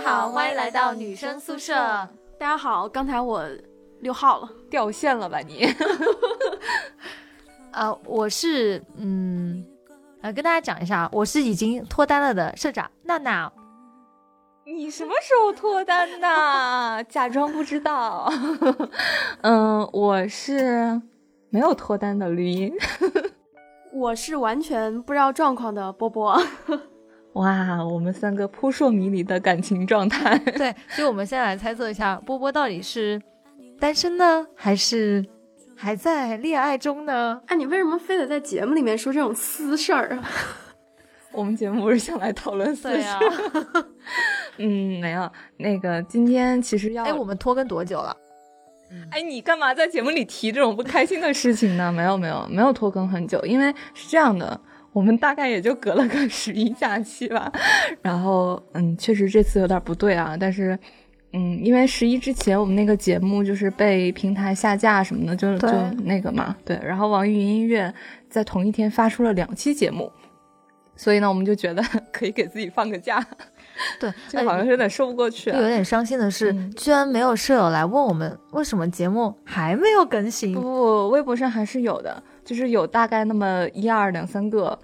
家好，欢迎来到女生宿舍。大家好，刚才我六号了，掉线了吧你？呃，我是嗯，呃，跟大家讲一下，我是已经脱单了的社长娜娜。你什么时候脱单的？假装不知道。嗯，我是没有脱单的绿茵。我是完全不知道状况的波波。哇，我们三个扑朔迷离的感情状态。对，所以我们先来猜测一下，波波到底是单身呢，还是还在恋爱中呢？哎，你为什么非得在节目里面说这种私事儿啊？我们节目不是想来讨论私事？嗯，没有。那个今天其实要……哎，我们拖更多久了？哎，你干嘛在节目里提这种不开心的事情呢？没有，没有，没有拖更很久，因为是这样的。我们大概也就隔了个 十一假期吧，然后嗯，确实这次有点不对啊，但是嗯，因为十一之前我们那个节目就是被平台下架什么的，就就那个嘛，对，然后网易云音乐在同一天发出了两期节目，所以呢，我们就觉得 可以给自己放个假，对，就好像是有点说不过去，有点伤心的是，居然没有舍友来问我们为什么节目还没有更新，不不，微博上还是有的。就是有大概那么一二两三个，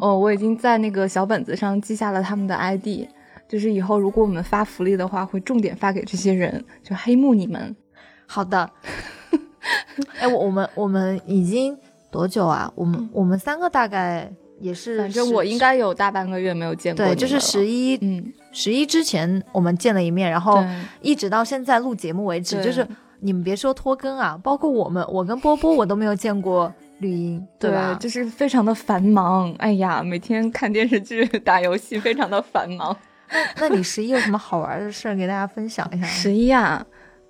哦，我已经在那个小本子上记下了他们的 ID，就是以后如果我们发福利的话，会重点发给这些人，就黑幕你们。好的。哎，我我们我们已经多久啊？我们我们三个大概也是，反正我应该有大半个月没有见过。对，就是十一，嗯，十一之前我们见了一面，然后一直到现在录节目为止，就是你们别说拖更啊，包括我们，我跟波波我都没有见过。绿茵对吧？就是非常的繁忙。哎呀，每天看电视剧、打游戏，非常的繁忙。那你十一有什么好玩的事儿给大家分享一下？十一啊，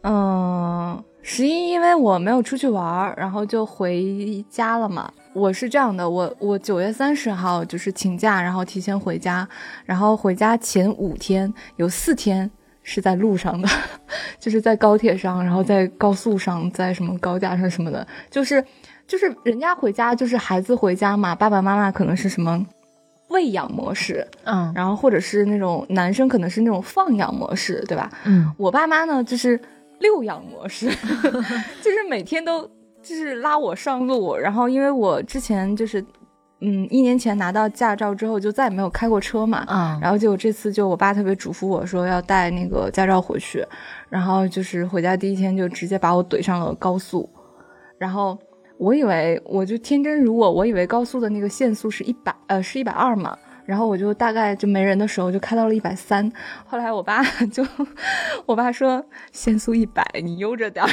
嗯，十一因为我没有出去玩，然后就回家了嘛。我是这样的，我我九月三十号就是请假，然后提前回家，然后回家前五天有四天是在路上的，就是在高铁上，然后在高速上，在什么高架上什么的，就是。就是人家回家，就是孩子回家嘛，爸爸妈妈可能是什么喂养模式，嗯，然后或者是那种男生可能是那种放养模式，对吧？嗯，我爸妈呢就是遛养模式，就是每天都就是拉我上路，然后因为我之前就是嗯一年前拿到驾照之后就再也没有开过车嘛，嗯，然后结果这次就我爸特别嘱咐我说要带那个驾照回去，然后就是回家第一天就直接把我怼上了高速，然后。我以为我就天真如我，我以为高速的那个限速是一百，呃，是一百二嘛。然后我就大概就没人的时候就开到了一百三。后来我爸 就，我爸说限速一百，你悠着点儿。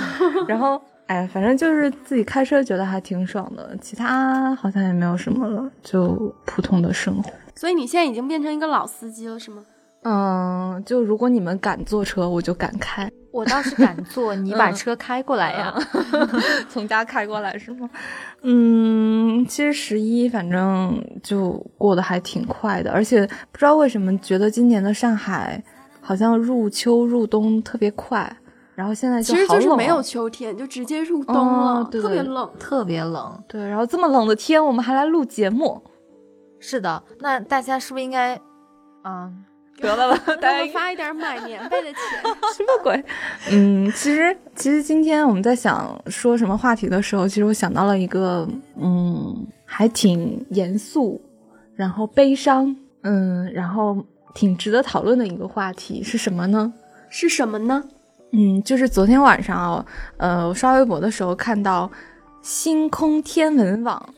然后哎，反正就是自己开车觉得还挺爽的，其他好像也没有什么了，就普通的生活。所以你现在已经变成一个老司机了，是吗？嗯，就如果你们敢坐车，我就敢开。我倒是敢坐，你把车开过来呀，从家开过来是吗？嗯，其实十一反正就过得还挺快的，而且不知道为什么觉得今年的上海好像入秋入冬特别快，然后现在其实就是没有秋天，就直接入冬了，特别冷，特别冷。对，然后这么冷的天，我们还来录节目，是的，那大家是不是应该，嗯。得了吧，大家发一点买棉被的钱，什么鬼？嗯，其实其实今天我们在想说什么话题的时候，其实我想到了一个，嗯，还挺严肃，然后悲伤，嗯，然后挺值得讨论的一个话题是什么呢？是什么呢？嗯，就是昨天晚上啊，呃，我刷微博的时候看到星空天文网。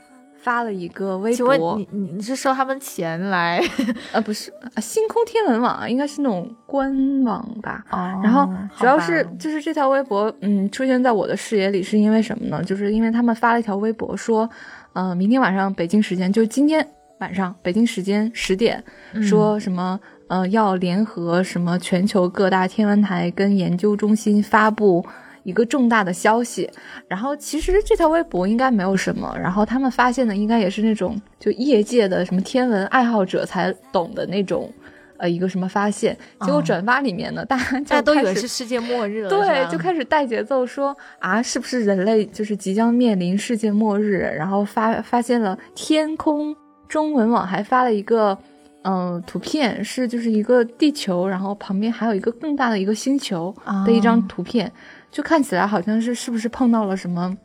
发了一个微博，你你是收他们钱来？呃，不是，星空天文网应该是那种官网吧。哦，然后主要是就是这条微博，嗯，出现在我的视野里是因为什么呢？就是因为他们发了一条微博说，呃，明天晚上北京时间，就今天晚上北京时间十点，说什么呃要联合什么全球各大天文台跟研究中心发布。一个重大的消息，然后其实这条微博应该没有什么，然后他们发现的应该也是那种就业界的什么天文爱好者才懂的那种，呃，一个什么发现。结果转发里面呢，大家大家都以为是世界末日了，对，就开始带节奏说啊，是不是人类就是即将面临世界末日？然后发发现了天空中文网还发了一个。嗯，图片是就是一个地球，然后旁边还有一个更大的一个星球的一张图片，就看起来好像是是不是碰到了什么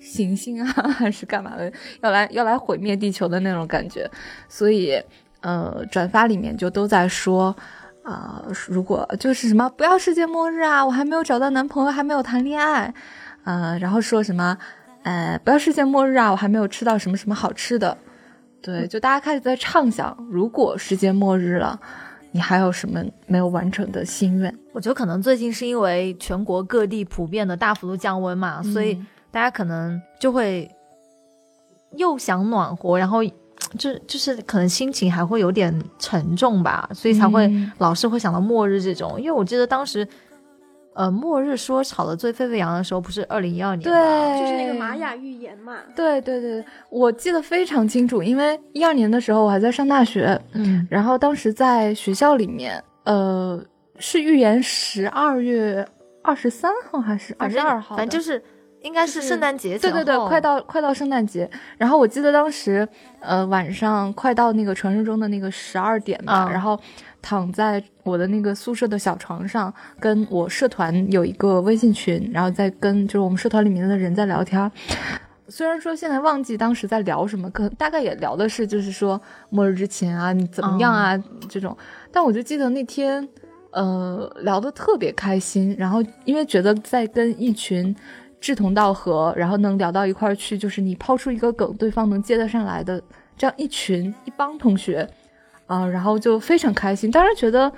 行星啊，还是干嘛的，要来要来毁灭地球的那种感觉。所以，呃，转发里面就都在说，啊，如果就是什么不要世界末日啊，我还没有找到男朋友，还没有谈恋爱，呃，然后说什么，呃，不要世界末日啊，我还没有吃到什么什么好吃的。对，就大家开始在畅想，如果世界末日了，你还有什么没有完成的心愿？我觉得可能最近是因为全国各地普遍的大幅度降温嘛，所以大家可能就会又想暖和，然后 就就是可能心情还会有点沉重吧，所以才会老是会想到末日这种。因为我记得当时。呃，末日说吵得最沸沸扬扬的时候，不是二零一二年吗？对，就是那个玛雅预言嘛。对对对，我记得非常清楚，因为一二年的时候我还在上大学，嗯，然后当时在学校里面，呃，是预言十二月二十三号还是二十二号？反正就是应该是圣诞节对对对，快到快到圣诞节。然后我记得当时，呃，晚上快到那个传说中的那个十二点嘛，然后。躺在我的那个宿舍的小床上，跟我社团有一个微信群，然后在跟就是我们社团里面的人在聊天。虽然说现在忘记当时在聊什么，可大概也聊的是就是说末日之前啊，你怎么样啊这种。但我就记得那天，呃，聊得特别开心。然后因为觉得在跟一群志同道合，然后能聊到一块儿去，就是你抛出一个梗，对方能接得上来的这样一群一帮同学。啊，然后就非常开心，当然觉得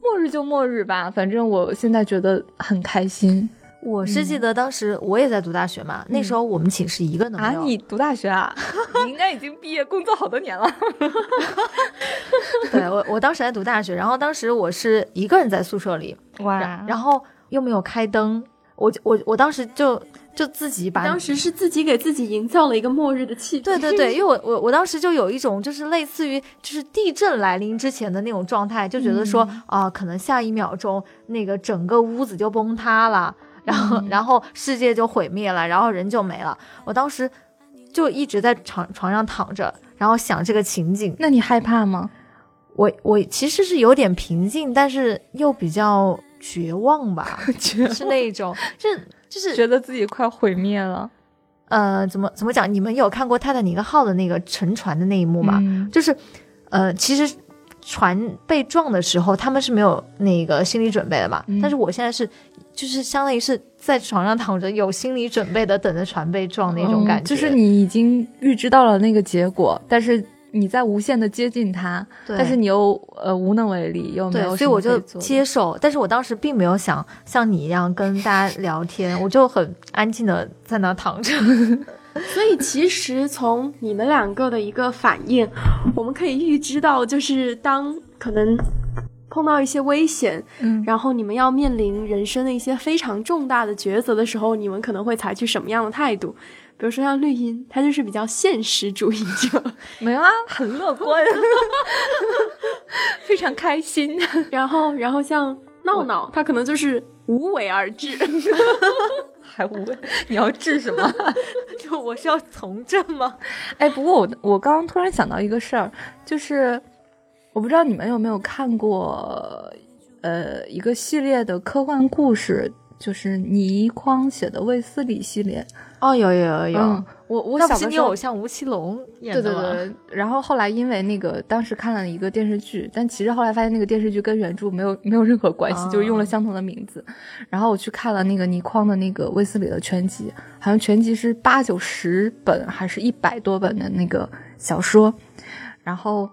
末日就末日吧，反正我现在觉得很开心。我是记得当时我也在读大学嘛，那时候我们寝室一个人都没有。啊，你读大学啊？你应该已经毕业工作好多年了。对我，我当时在读大学，然后当时我是一个人在宿舍里，哇，然后又没有开灯，我我我当时就。就自己把当时是自己给自己营造了一个末日的气氛。对对对，因为我我我当时就有一种就是类似于就是地震来临之前的那种状态，就觉得说啊，可能下一秒钟那个整个屋子就崩塌了，然后然后世界就毁灭了，然后人就没了。我当时就一直在床床上躺着，然后想这个情景。那你害怕吗？我我其实是有点平静，但是又比较绝望吧，是那一种 就是。就是觉得自己快毁灭了，呃，怎么怎么讲？你们有看过泰坦尼克号的那个沉船的那一幕吗？就是，呃，其实船被撞的时候，他们是没有那个心理准备的嘛。但是我现在是，就是相当于是在床上躺着，有心理准备的，等着船被撞那种感觉。就是你已经预知到了那个结果，但是。你在无限的接近他，但是你又呃无能为力，又没有，所以我就接受。但是我当时并没有想像你一样跟大家聊天，我就很安静的在那躺着。所以其实从你们两个的一个反应，我们可以预知到，就是当可能碰到一些危险，嗯，然后你们要面临人生的一些非常重大的抉择的时候，你们可能会采取什么样的态度？比如说像绿茵，他就是比较现实主义者，没有啊，很乐观，非常开心。然后，然后像闹闹，他可能就是无为而治，还无为？你要治什么？就我是要从政吗？哎，不过我我刚刚突然想到一个事儿，就是我不知道你们有没有看过，呃，一个系列的科幻故事，就是倪匡写的卫斯理系列。哦，有有有有，我我小的时候偶像吴奇隆演的，对对对。然后后来因为那个当时看了一个电视剧，但其实后来发现那个电视剧跟原著没有没有任何关系，就是用了相同的名字。然后我去看了那个倪匡的那个卫斯理的全集，好像全集是八九十本还是一百多本的那个小说，然后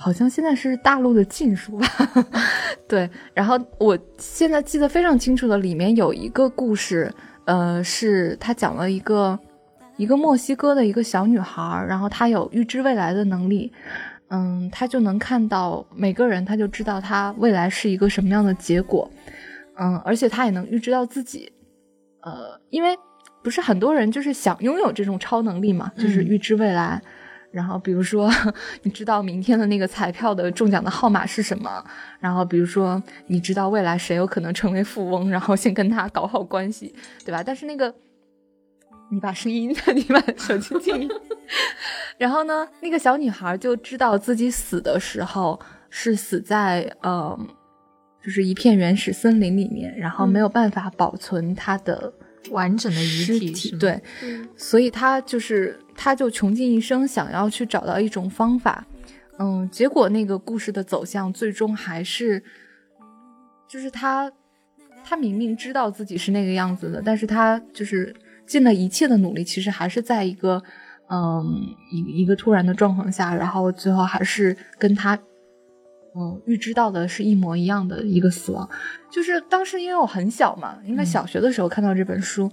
好像现在是大陆的禁书吧？对。然后我现在记得非常清楚的，里面有一个故事。呃，是他讲了一个一个墨西哥的一个小女孩，然后她有预知未来的能力，嗯，她就能看到每个人，她就知道她未来是一个什么样的结果，嗯，而且她也能预知到自己，呃，因为不是很多人就是想拥有这种超能力嘛，就是预知未来。然后，比如说，你知道明天的那个彩票的中奖的号码是什么？然后，比如说，你知道未来谁有可能成为富翁，然后先跟他搞好关系，对吧？但是那个你把声音，你把手机静音。然后呢，那个小女孩就知道自己死的时候是死在呃，就是一片原始森林里面，然后没有办法保存她的完整的遗体。对，所以他就是他就穷尽一生想要去找到一种方法。嗯，结果那个故事的走向最终还是，就是他他明明知道自己是那个样子的，但是他就是尽了一切的努力，其实还是在一个。嗯，一一个突然的状况下，然后最后还是跟他，嗯，预知到的是一模一样的一个死亡。就是当时因为我很小嘛，应该小学的时候看到这本书，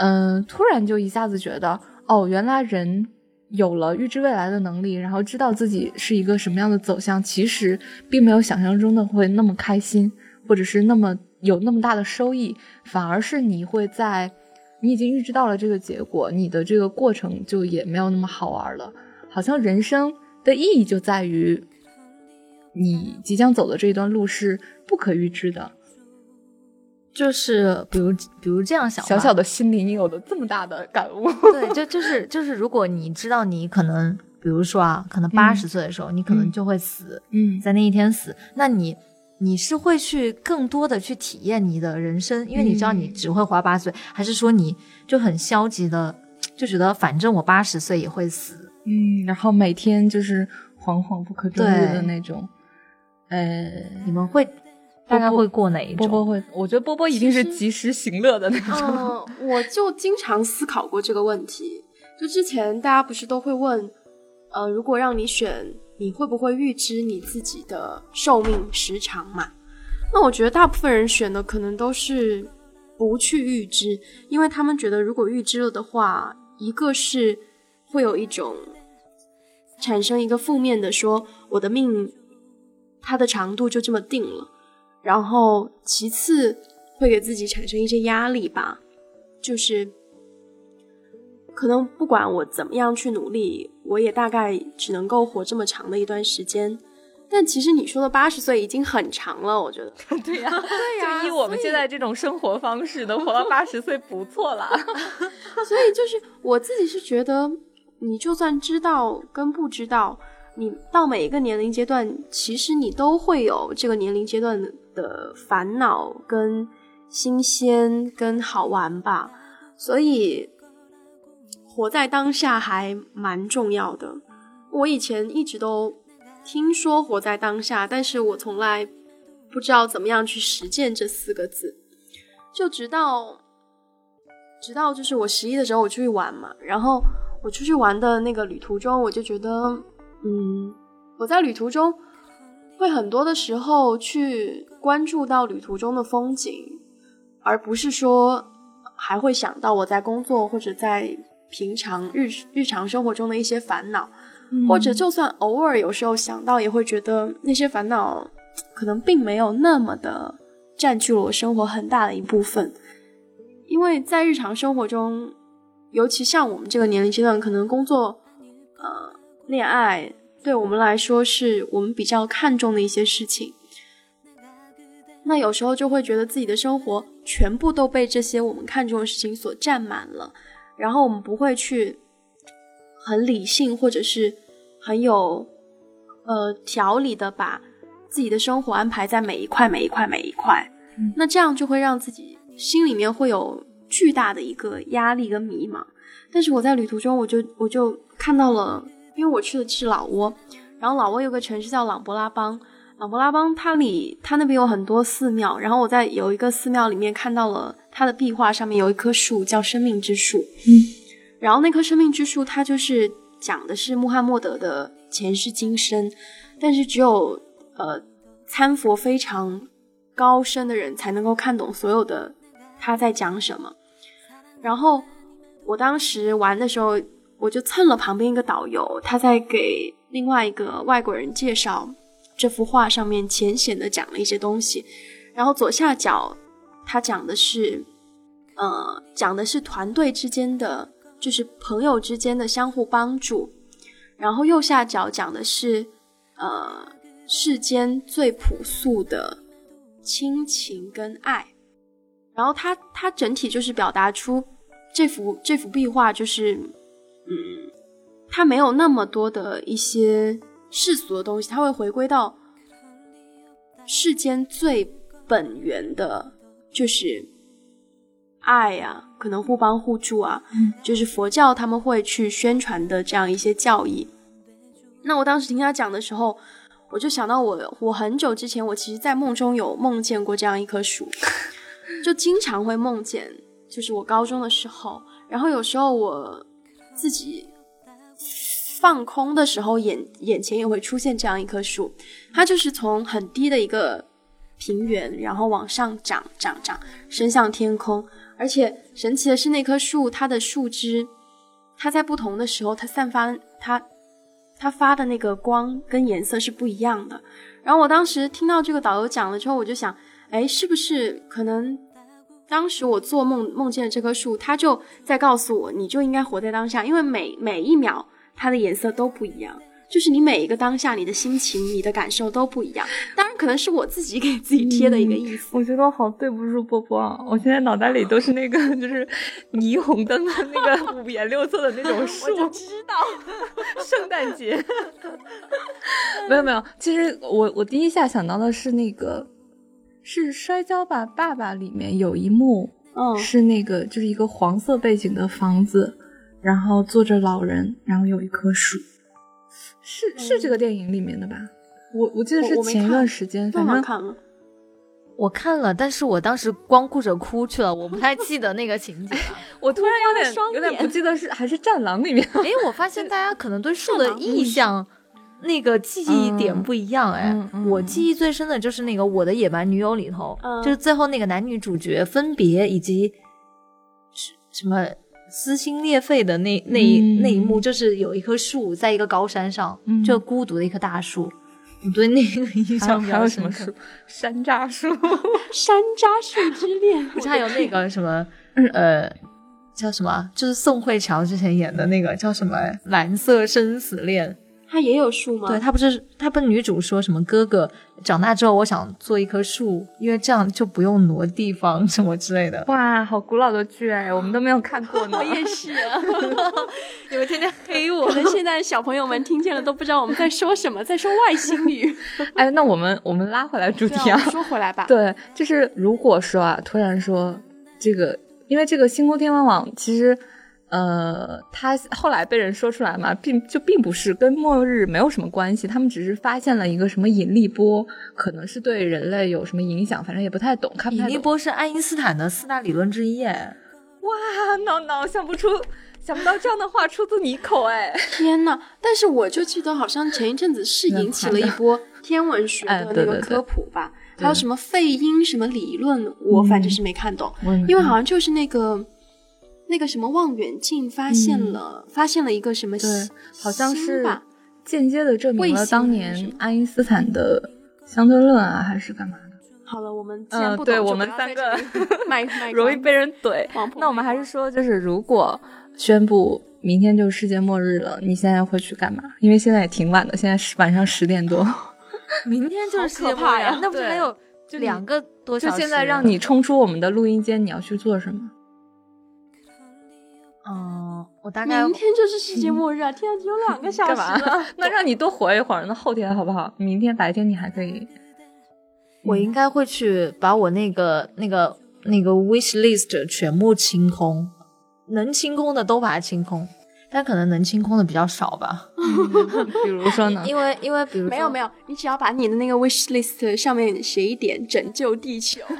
嗯，突然就一下子觉得，哦，原来人有了预知未来的能力，然后知道自己是一个什么样的走向，其实并没有想象中的会那么开心，或者是那么有那么大的收益，反而是你会在。你已经预知到了这个结果，你的这个过程就也没有那么好玩了。好像人生的意义就在于，你即将走的这一段路是不可预知的。就是比如，比如这样想，小小的心灵有了这么大的感悟。对，就就是就是，如果你知道你可能，比如说啊，可能八十岁的时候，你可能就会死，嗯，在那一天死，那你。你是会去更多的去体验你的人生，因为你知道你只会活八十岁，还是说你就很消极的就觉得反正我八十岁也会死，嗯，然后每天就是惶惶不可终日的那种。呃，你们会大概会过哪一种？波波会，我觉得波波一定是及时行乐的那种。嗯，我就经常思考过这个问题。就之前大家不是都会问，呃，如果让你选。你会不会预知你自己的寿命时长嘛？那我觉得大部分人选的可能都是不去预知，因为他们觉得如果预知了的话，一个是会有一种产生一个负面的，说我的命它的长度就这么定了，然后其次会给自己产生一些压力吧，就是。可能不管我怎么样去努力，我也大概只能够活这么长的一段时间。但其实你说的八十岁已经很长了，我觉得。对呀，对呀，就以我们现在这种生活方式，能活到八十岁不错了。所以就是我自己是觉得，你就算知道跟不知道，你到每一个年龄阶段，其实你都会有这个年龄阶段的烦恼、跟新鲜、跟好玩吧。所以。活在当下还蛮重要的。我以前一直都听说活在当下，但是我从来不知道怎么样去实践这四个字。就直到直到就是我十一的时候我出去玩嘛，然后我出去玩的那个旅途中，我就觉得，嗯，我在旅途中会很多的时候去关注到旅途中的风景，而不是说还会想到我在工作或者在。平常日日常生活中的一些烦恼，或者就算偶尔有时候想到，也会觉得那些烦恼可能并没有那么的占据了我生活很大的一部分。因为在日常生活中，尤其像我们这个年龄阶段，可能工作、呃，恋爱，对我们来说是我们比较看重的一些事情。那有时候就会觉得自己的生活全部都被这些我们看重的事情所占满了。然后我们不会去很理性或者是很有呃条理的把自己的生活安排在每一块每一块每一块，那这样就会让自己心里面会有巨大的一个压力跟迷茫。但是我在旅途中，我就我就看到了，因为我去的是老挝，然后老挝有个城市叫琅勃拉邦，琅勃拉邦它里它那边有很多寺庙，然后我在有一个寺庙里面看到了。它的壁画上面有一棵树，叫生命之树。嗯，然后那棵生命之树，它就是讲的是穆罕默德的前世今生，但是只有呃参佛非常高深的人才能够看懂所有的他在讲什么。然后我当时玩的时候，我就蹭了旁边一个导游，他在给另外一个外国人介绍这幅画上面浅显的讲了一些东西，然后左下角。他讲的是，呃，讲的是团队之间的，就是朋友之间的相互帮助。然后右下角讲的是，呃，世间最朴素的亲情跟爱。然后他他整体就是表达出这幅这幅壁画就是，嗯，它没有那么多的一些世俗的东西，它会回归到世间最本源的，就是爱呀，可能互帮互助啊，就是佛教他们会去宣传的这样一些教义。那我当时听他讲的时候，我就想到我我很久之前，我其实在梦中有梦见过这样一棵树，就经常会梦见。就是我高中的时候，然后有时候我自己放空的时候，眼眼前也会出现这样一棵树，它就是从很低的一个平原，然后往上长长长，伸向天空。而且神奇的是，那棵树它的树枝，它在不同的时候，它散发它它发的那个光跟颜色是不一样的。然后我当时听到这个导游讲了之后，我就想，哎，是不是可能？当时我做梦梦见的这棵树，它就在告诉我，你就应该活在当下，因为每每一秒它的颜色都不一样，就是你每一个当下，你的心情、你的感受都不一样。当然，可能是我自己给自己贴的一个意思。我觉得我好对不住波波啊！我现在脑袋里都是那个，就是霓虹灯的那个五颜六色的那种树。我知道，圣诞节。没有没有，其实我我第一下想到的是那个。是《摔跤吧，爸爸》里面有一幕，嗯，是那个就是一个黄色背景的房子，然后坐着老人，然后有一棵树，是是这个电影里面的吧？我我记得是前一段时间，反正看了，我看了，但是我当时光顾着哭去了，我不太记得那个情节。我突然有点有点不记得是还是《战狼》里面。哎，我发现大家可能对树的印象。那个记忆点不一样哎，我记忆最深的就是那个《我的野蛮女友》里头，就是最后那个男女主角分别以及什什么撕心裂肺的那那一那一幕，就是有一棵树在一个高山上，就孤独的一棵大树。你对那个印象还有什么树？山楂树，山楂树之恋。不是还有那个什么呃叫什么？就是宋慧乔之前演的那个叫什么《蓝色生死恋》。它也有树吗？对，它不是，它不是女主说什么哥哥长大之后，我想做一棵树，因为这样就不用挪地方什么之类的。哇，好古老的剧哎，我们都没有看过呢。我也是，你们天天黑我。可能现在小朋友们听见了都不知道我们在说什么，在说外星语。哎，那我们我们拉回来主题啊，说回来吧。对，就是如果说啊，突然说这个，因为这个星空天文网其实。呃，他后来被人说出来嘛，并就并不是跟末日没有什么关系，他们只是发现了一个什么引力波，可能是对人类有什么影响，反正也不太懂。看引力波是爱因斯坦的四大理论之一，哎，哇，闹闹想不出，想不到这样的话出自你口，哎，天呐，但是我就记得好像前一阵子是引起了一波天文学的那个科普吧，还有什么费因什么理论，我反正是没看懂，因为好像就是那个。那个什么望远镜发现了，发现了一个什么？对，好像是间接的证明了当年爱因斯坦的相对论啊，还是干嘛的？好了，我们既然不对，我们三个 容易被人怼。那我们还是说，就是如果宣布明天就世界末日了，你现在会去干嘛？因为现在也挺晚的，现在是晚上十点多。明天就是世界末日，那不是还有两个多小时？就现在让你冲出我们的录音间，你要去做什么？嗯，我大概明天就是世界末日啊！天啊，只有两个 小时了，那让你多活一会儿，那后天好不好？明天白天你还可以。我应该会去把我那个、那个、那个 wish list 全部清空，能清空的都把它清空，但可能能清空的比较少吧。比如说呢？因为因为比如没有没有，你只要把你的那个 wish list 上面写一点拯救地球。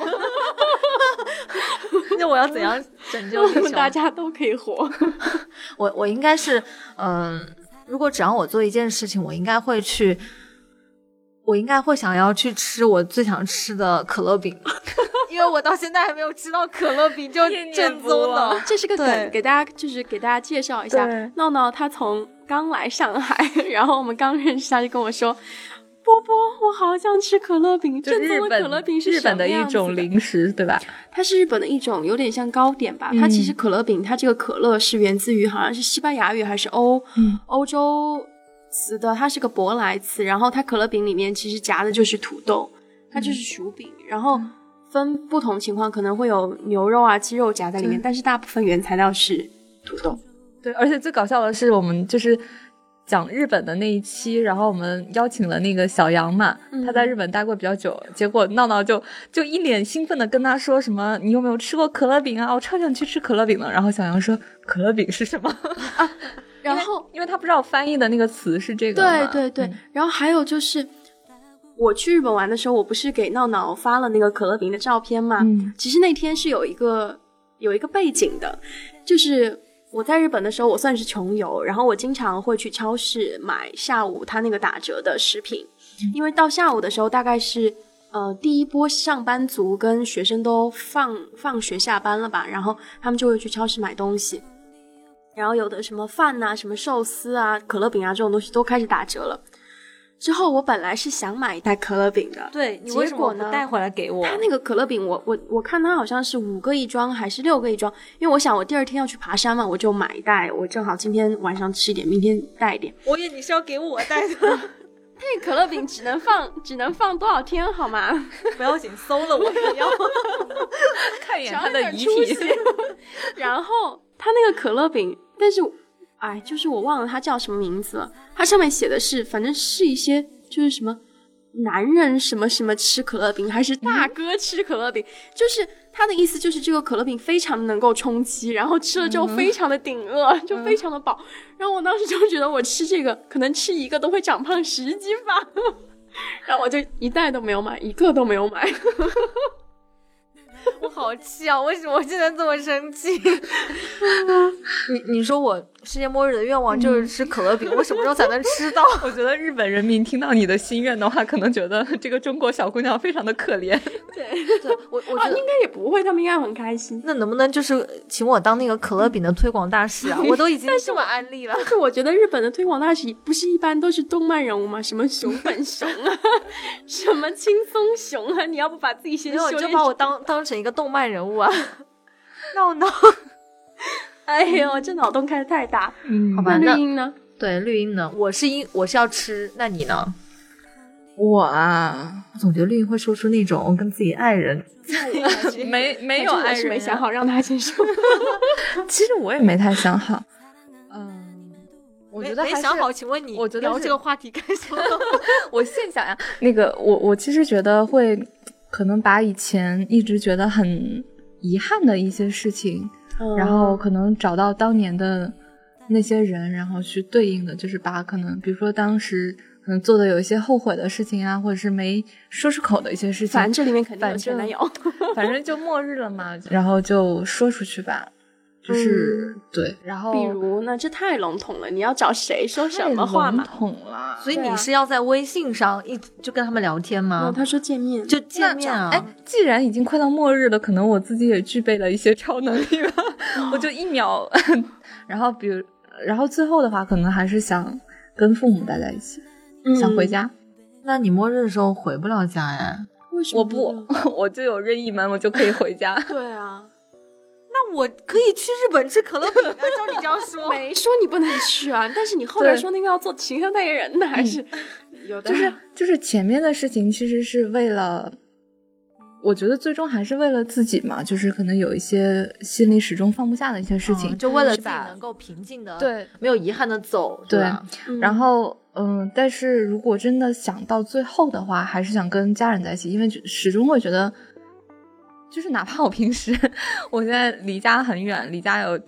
那我要怎样拯救地球？大家都可以活。我我应该是，嗯，如果只要我做一件事情，我应该会去，我应该会想要去吃我最想吃的可乐饼，因为我到现在还没有吃到可乐饼，就正宗的。这是个梗，给大家就是给大家介绍一下。闹闹他从刚来上海，然后我们刚认识他就跟我说。波波，我好想吃可乐饼。正宗的可乐饼是日本的一种零食，对吧？它是日本的一种，有点像糕点吧。它其实可乐饼，它这个可乐是源自于好像是西班牙语还是欧欧洲词的，它是个舶来词。然后它可乐饼里面其实夹的就是土豆，它就是薯饼。然后分不同情况，可能会有牛肉啊、鸡肉夹在里面，但是大部分原材料是土豆。对，而且最搞笑的是，我们就是讲日本的那一期，然后我们邀请了那个小杨嘛，他在日本待过比较久，结果闹闹就就一脸兴奋的跟他说什么：“你有没有吃过可乐饼啊？我超想去吃可乐饼了。”然后小杨说：“可乐饼是什么？” 啊，然后因为他不知道翻译的那个词是这个，对对对，然后还有就是。我去日本玩的时候，我不是给闹闹发了那个可乐饼的照片吗？嗯，其实那天是有一个有一个背景的，就是我在日本的时候，我算是穷游，然后我经常会去超市买下午他那个打折的食品，因为到下午的时候，大概是呃第一波上班族跟学生都放放学下班了吧，然后他们就会去超市买东西，然后有的什么饭呐、什么寿司啊、可乐饼啊这种东西都开始打折了。之后我本来是想买一袋可乐饼的，对，你为什么不带回来给我？他那个可乐饼，我我我看他好像是五个一装还是六个一装，因为我想我第二天要去爬山嘛，我就买一袋，我正好今天晚上吃一点，明天带一点。我以为你是要给我带的，那可乐饼只能放只能放多少天好吗？不要紧，馊了我也要 看一眼他的遗体。然后他那个可乐饼，但是。哎，就是我忘了它叫什么名字了。它上面写的是，反正是一些就是什么男人什么什么吃可乐饼，还是大哥吃可乐饼。就是他的意思，就是这个可乐饼非常的能够充饥，然后吃了之后非常的顶饿，就非常的饱。然后我当时就觉得，我吃这个可能吃一个都会长胖十斤吧。然后我就一袋都没有买，一个都没有买。我好气啊！为什么我现在这么生气？你你说我世界末日的愿望就是吃可乐饼，我什么时候才能 吃到？我觉得日本人民听到你的心愿的话，可能觉得这个中国小姑娘非常的可怜。对对，我我觉得应该也不会，他们应该很开心。那能不能就是请我当那个可乐饼的推广大使啊？我都已经这么安利了。但是我觉得日本的推广大使不是一般都是动漫人物吗？什么熊本熊啊，什么轻松熊啊？你要不把自己先修就把我当当成一个动漫人物啊？No No。哎呦，这脑洞开的太大。嗯，好吧。那绿茵呢？对，绿茵呢？我是因我是要吃，那你呢？我啊，我总觉得绿茵会说出那种跟自己爱人 没没有爱人没想好让他先说。其实我也没太想好。嗯，我觉得没想好。请问你，我觉得聊这个话题干什么？我现想呀，那个我我其实觉得会可能把以前一直觉得很遗憾的一些事情。然后可能找到当年的那些人，然后去对应的，就是把可能，比如说当时可能做的有一些后悔的事情啊，或者是没说出口的一些事情。反正这里面肯定有前男友，反正就末日了嘛，然后就说出去吧。就是对，然后比如呢，这太笼统了，你要找谁说什么话嘛？笼统了，所以你是要在微信上一就跟他们聊天吗？他说见面就见面啊！哎，既然已经快到末日了，可能我自己也具备了一些超能力吧，我就一秒，然后比如，然后最后的话，可能还是想跟父母待在一起，想回家。那你末日的时候回不了家呀？为什么？我不，我就有任意门，我就可以回家。对啊。那我可以去日本吃可乐饼啊！照你这样说，没说你不能去啊。但是你后来说那个要做形象代言人的，还是有的。就是就是前面的事情，其实是为了，我觉得最终还是为了自己嘛。就是可能有一些心里始终放不下的一些事情，就为了自己能够平静的，对，没有遗憾的走，对。然后嗯，但是如果真的想到最后的话，还是想跟家人在一起，因为始终会觉得。就是哪怕我平时，我现在离家很远，离家有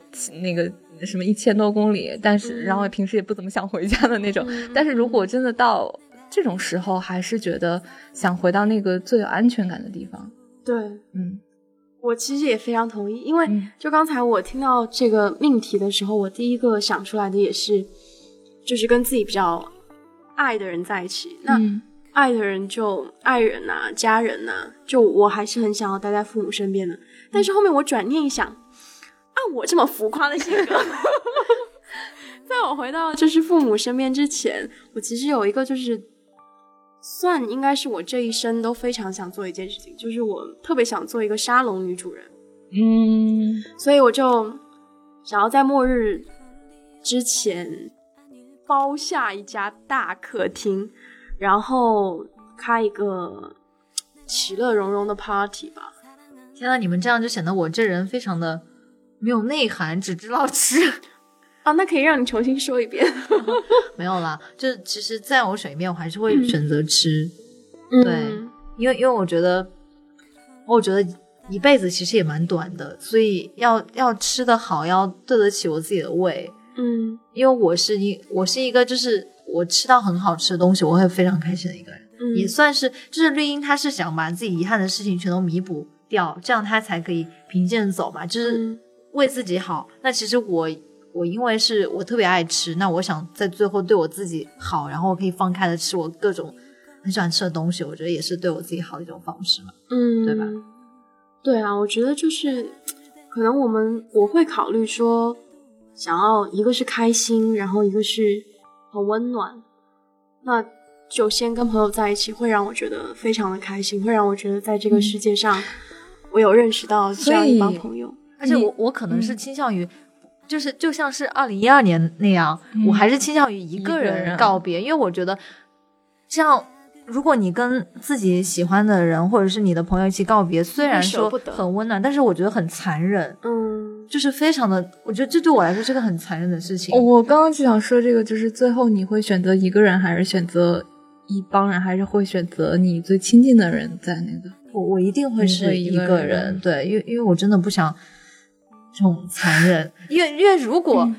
那个什么一千多公里，但是然后平时也不怎么想回家的那种。但是如果真的到这种时候，还是觉得想回到那个最有安全感的地方。对，嗯，我其实也非常同意，因为就刚才我听到这个命题的时候，我第一个想出来的也是，就是跟自己比较爱的人在一起。那。爱的人就爱人呐，家人呐，就我还是很想要待在父母身边的。但是后面我转念一想，按我这么浮夸的性格，在我回到就是父母身边之前，我其实有一个就是算应该是我这一生都非常想做一件事情，就是我特别想做一个沙龙女主人。嗯，所以我就想要在末日之前包下一家大客厅。然后开一个其乐融融的 party 吧。天呐，你们这样就显得我这人非常的没有内涵，只知道吃。啊，那可以让你重新说一遍。没有啦，就其实在我水面，我还是会选择吃。嗯对，因为因为我觉得，我觉得一辈子其实也蛮短的，所以要要吃的好，要对得起我自己的胃。嗯因为我是一我是一个就是我吃到很好吃的东西，我会非常开心的一个人。嗯，也算是，就是绿茵，他是想把自己遗憾的事情全都弥补掉，这样他才可以平静的走嘛，就是嗯为自己好。那其实我我因为是我特别爱吃，那我想在最后对我自己好，然后我可以放开的吃我各种很喜欢吃的东西，我觉得也是对我自己好的一种方式嘛。嗯，对吧？对啊，我觉得就是可能我们我会考虑说，想要一个是开心，然后一个是很温暖，那就先跟朋友在一起，会让我觉得非常的开心，会让我觉得在这个世界上，我有认识到这样一帮朋友。而且我我可能是倾向于。就是就像是二零一二年那样，我还是倾向于一个人人告别，因为我觉得这样，如果你跟自己喜欢的人或者是你的朋友一起告别，虽然说很温暖，但是我觉得很残忍，嗯。就是非常的，我觉得这对我来说是个很残忍的事情。我刚刚就想说这个，就是最后你会选择一个人，还是选择一帮人，还是会选择你最亲近的人在那个？我我一定会你是一个人。人，对，因为因为我真的不想这种残忍，因为因为如果、嗯。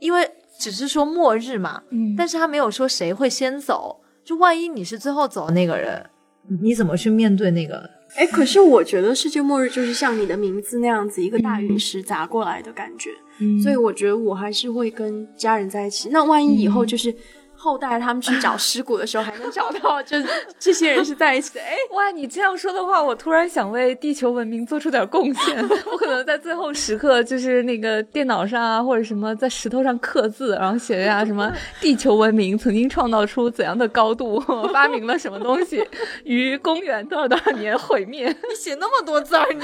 因为只是说末日嘛，嗯。但是他没有说谁会先走，就万一你是最后走的那个人，你你怎么去面对那个？哎，可是我觉得世界末日就是像你的名字那样子，一个大陨石砸过来的感觉，嗯所以我觉得我还是会跟家人在一起。那万一以后就是后代他们去找尸骨的时候，还能找到，就是这些人是在一起的。哎，哇，你这样说的话，我突然想为地球文明做出点贡献。我可能在最后时刻，就是那个电脑上啊，或者什么在石头上刻字，然后写下什么地球文明曾经创造出怎样的高度，发明了什么东西，于公元多少多少年毁灭，你写那么多字儿，你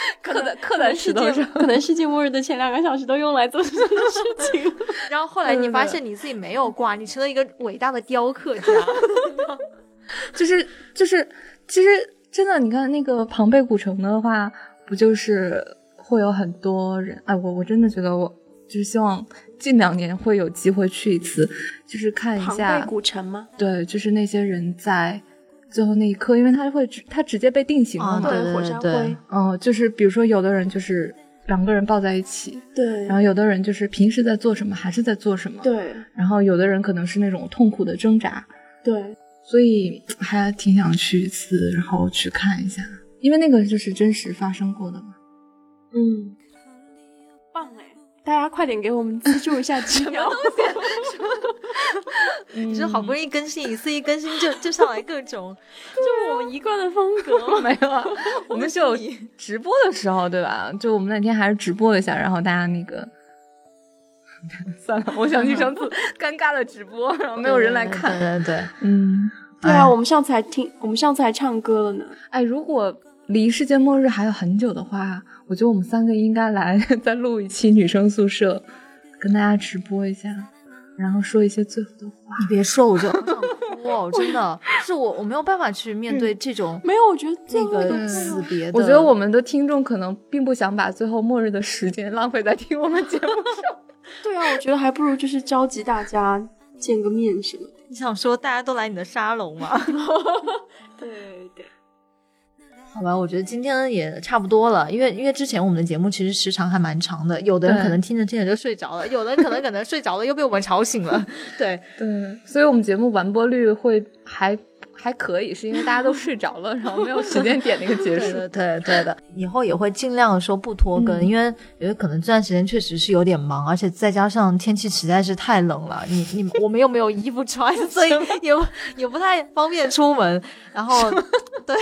刻在刻在石头上。可能世界末日的前两个小时都用来做这件事情。然后后来你发现你自己没有挂，你成了一个伟大的雕刻家。就是就是，其实真的，你看那个庞贝古城的话，不就是会有很多人？哎，我我真的觉得我就是希望近两年会有机会去一次，就是看一庞下贝，古城吗？对，就是那些人在最后那一刻，因为他会直他直接被定型了啊嘛。对对火山对灰。嗯、就是比如说有的人就是两个人抱在一起，对然后有的人就是平时在做什么还是在做什么，对然后有的人可能是那种痛苦的挣扎，对，所以还挺想去一次，然后去看一下，因为那个就是真实发生过的嘛。嗯，棒哎！大家快点给我们资助一下机票。就是好不容易更新一次，一更新就就上来各种，就我们一贯的风格。没有啊，我们是有直播的时候，对吧？就我们那天还是直播了一下，然后大家那个。算了，我想去上次尴尬的直播，然后没有人来看。对对对，嗯，对啊，我们上次还听，我们上次还唱歌了呢。哎，如果离世界末日还有很久的话，我觉得我们三个应该来再录一期女生宿舍，跟大家直播一下，然后说一些最后的话。你别说，我就好想哭哦，真的是我我没有办法去面对这种没有，我觉得最那个死别的。我觉得我们的听众可能并不想把最后末日的时间浪费在听我们节目上。对啊，我觉得还不如就是召集大家见个面什么的。你想说大家都来你的沙龙吗？对 对，好吧，我觉得今天也差不多了，因为因为之前我们的节目其实时长还蛮长的，有的人可能听着听着就睡着了，有的人可能可能睡着了又被我们吵醒了。对，对，所以我们节目完播率会还还可以，是因为大家都睡着了，然后没有时间点那个结束。对，对对的，以后也会尽量说不拖更，嗯因为因为可能这段时间确实是有点忙，而且再加上天气实在是太冷了，你你我们又没有衣服穿，所以也也不太方便出门。然后 对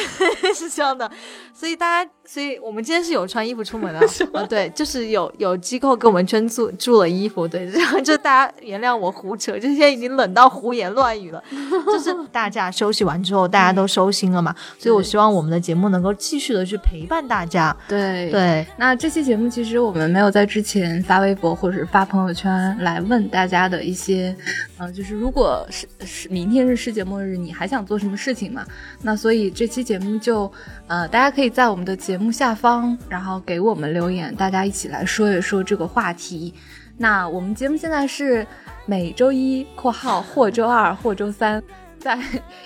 是这样的，所以大家所以我们今天是有穿衣服出门的啊，对，就是有有机构给我们捐助助了衣服，对，然后就大家原谅我胡扯，这些已经冷到胡言乱语了。就是大家休息完之后，大家都收心了嘛，所以我希望我们的节目能够继续的去陪伴大家。对对，那这期节目其实我们没有在之前发微博或者发朋友圈来问大家的一些，嗯，就是如果是是明天是世界末日，你还想做什么事情嘛？那所以这期节目就，呃，大家可以在我们的节目下方，然后给我们留言，大家一起来说一说这个话题。那我们节目现在是每周一（括号或周二或周三）在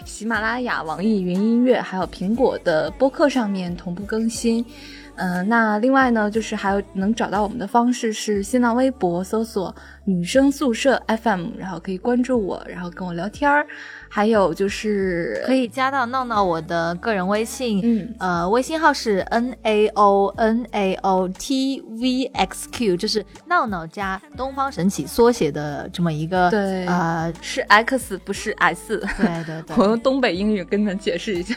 喜马拉雅、网易云音乐还有苹果的播客上面同步更新。嗯，那另外呢，就是还有能找到我们的方式是新浪微博搜索“女生宿舍 FM”，然后可以关注我，然后跟我聊天儿。还有就是可以加到闹闹我的个人微信，嗯，呃，微信号是 n a o n a o t v x q，就是闹闹加东方神起缩写的这么一个，对，呃，是 x 不是 s，对对对，我用东北英语跟你们解释一下。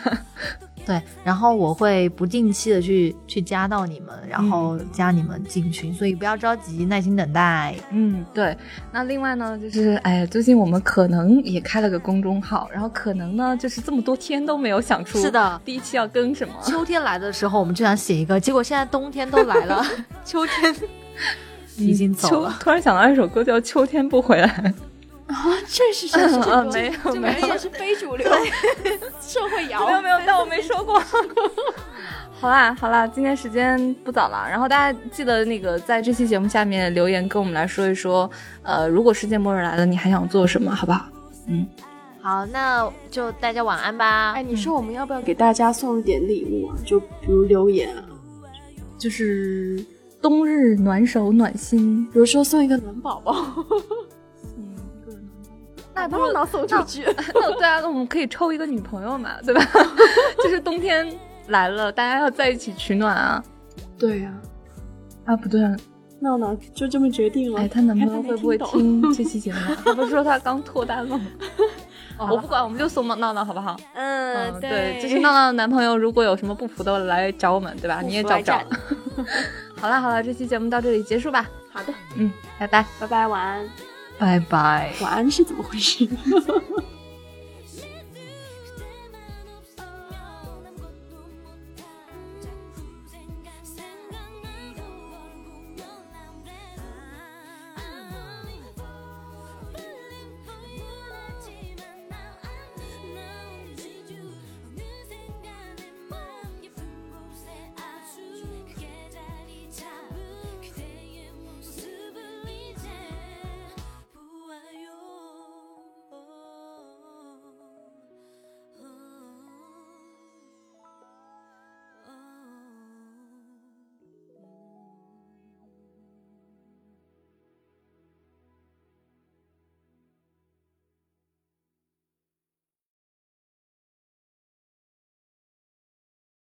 对，然后我会不定期的去去加到你们，然后加你们进群，所以不要着急，耐心等待。嗯，对。那另外呢，就是哎，最近我们可能也开了个公众号，然后可能呢，就是这么多天都没有想出是的第一期要更什么。秋天来的时候，我们就想写一个，结果现在冬天都来了，秋天 已经走了。突然想到一首歌叫《秋天不回来》。啊，这是什么？没有，没有，是非主流 社会摇。没有，没有，但我没说过。好啦，好啦，今天时间不早了，然后大家记得那个在这期节目下面留言，跟我们来说一说，呃，如果世界末日来了，你还想做什么？好不好？嗯，好，那就大家晚安吧。哎，你说我们要不要给大家送一点礼物啊？就比如留言啊，就是冬日暖手暖心，比如说送一个暖宝宝。那不能送出去。那 对啊，那我们可以抽一个女朋友嘛，对吧？就是冬天来了，大家要在一起取暖啊。对呀。啊，不对，闹闹就这么决定了。哎，她男朋友会不会听这期节目？他不是说他刚脱单了吗？我不管，我们就送闹闹闹，好不好？嗯，对，就是闹闹的男朋友，如果有什么不服的来找我们，对吧？你也找不着。好了好了，这期节目到这里结束吧。好的，嗯，拜拜，拜拜，晚安。拜拜，晚安是怎么回事？